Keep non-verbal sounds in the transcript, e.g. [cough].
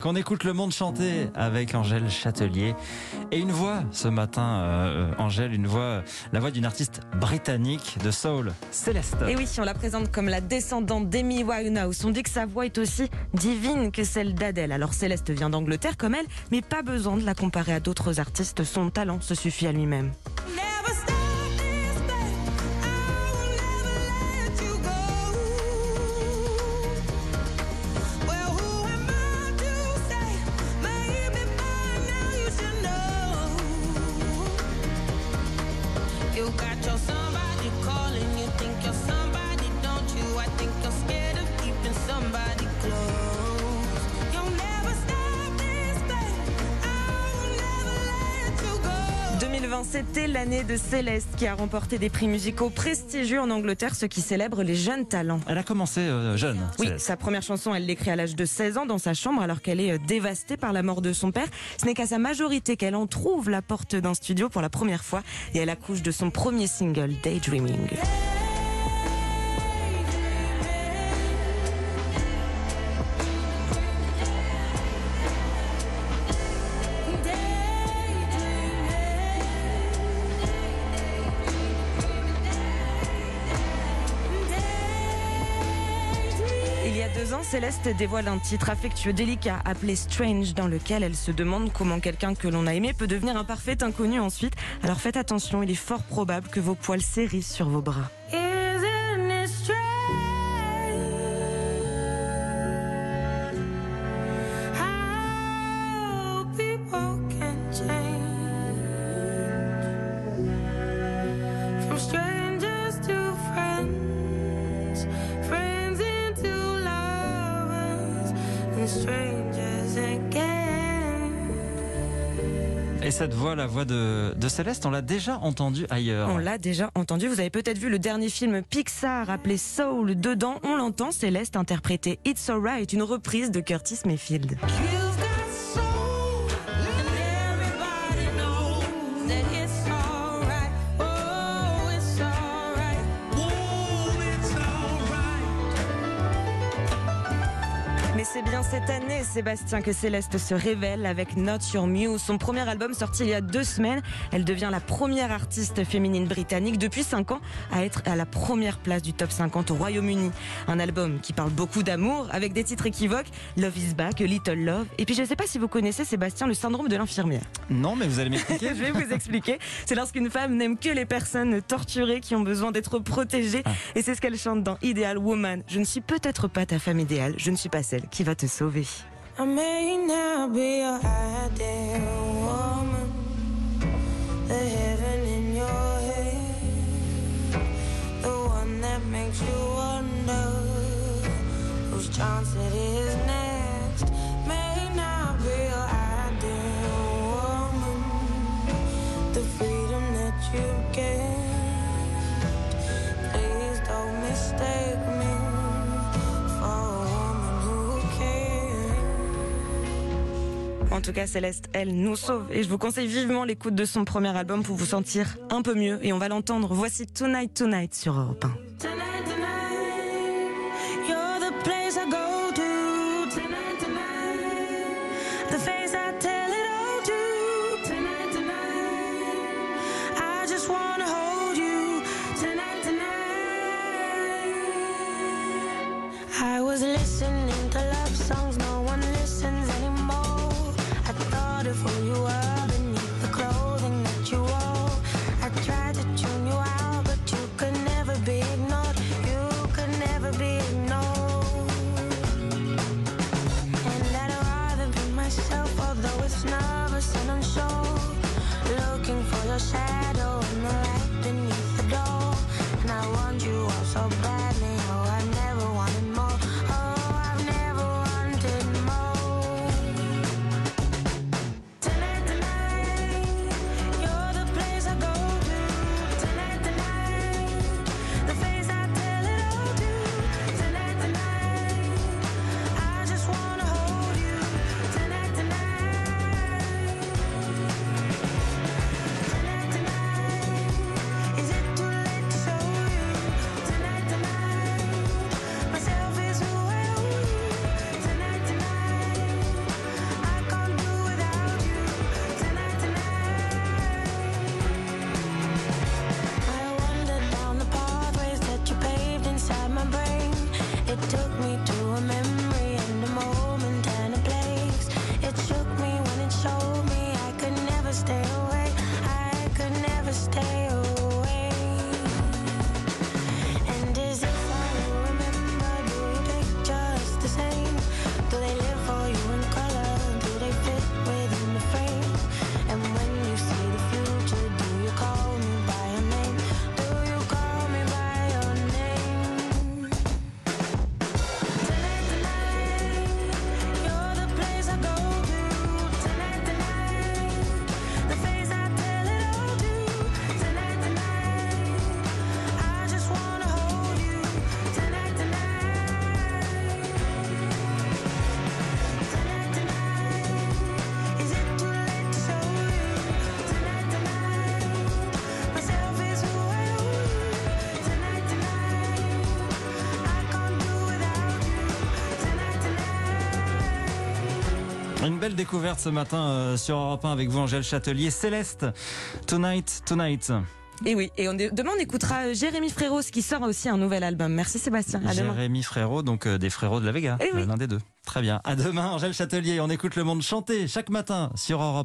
Qu'on écoute le monde chanter avec Angèle Châtelier et une voix ce matin, euh, Angèle, une voix, la voix d'une artiste britannique de soul, Céleste. Et oui, on la présente comme la descendante d'Amy Winehouse. On dit que sa voix est aussi divine que celle d'Adèle. Alors Céleste vient d'Angleterre comme elle, mais pas besoin de la comparer à d'autres artistes. Son talent se suffit à lui-même. Somebody close. 2020, c'était l'année de Céleste qui a remporté des prix musicaux prestigieux en Angleterre, ce qui célèbre les jeunes talents. Elle a commencé euh, jeune. Oui, Céleste. sa première chanson, elle l'écrit à l'âge de 16 ans dans sa chambre alors qu'elle est euh, dévastée par la mort de son père. Ce n'est qu'à sa majorité qu'elle en trouve la porte d'un studio pour la première fois et elle accouche de son premier single, Daydreaming. Deux ans, Céleste dévoile un titre affectueux délicat appelé Strange dans lequel elle se demande comment quelqu'un que l'on a aimé peut devenir un parfait inconnu ensuite. Alors faites attention, il est fort probable que vos poils s'érissent sur vos bras. Et cette voix, la voix de, de Céleste, on l'a déjà entendue ailleurs. On l'a déjà entendu, vous avez peut-être vu le dernier film Pixar appelé Soul. Dedans, on l'entend, Céleste interpréter It's Alright, une reprise de Curtis Mayfield. Mais c'est bien cette année, Sébastien, que Céleste se révèle avec Not Your Muse, son premier album sorti il y a deux semaines. Elle devient la première artiste féminine britannique depuis cinq ans à être à la première place du top 50 au Royaume-Uni. Un album qui parle beaucoup d'amour avec des titres équivoques, Love is Back, Little Love. Et puis je ne sais pas si vous connaissez, Sébastien, le syndrome de l'infirmière. Non, mais vous allez [laughs] Je m'expliquer. vais vous expliquer. C'est lorsqu'une femme n'aime que les personnes torturées qui ont besoin d'être protégées. Ah. Et c'est ce qu'elle chante dans Ideal Woman. Je ne suis peut-être pas ta femme idéale, je ne suis pas celle qui va te sauver. I En tout cas, Céleste, elle nous sauve. Et je vous conseille vivement l'écoute de son premier album pour vous sentir un peu mieux. Et on va l'entendre. Voici Tonight Tonight sur Europe 1. Looking for your shadow in the light beneath the door. And I want you all so Une belle découverte ce matin euh, sur Europe 1 avec vous, Angèle Châtelier. Céleste, Tonight, Tonight. Et oui, et on, demain on écoutera euh, Jérémy Frérot qui sort aussi un nouvel album. Merci Sébastien. À. Jérémy Frérot, donc euh, des frérots de la Vega, Eh oui. l'un des deux. Très bien. À demain, Angèle Châtelier. On écoute le monde chanter chaque matin sur Europe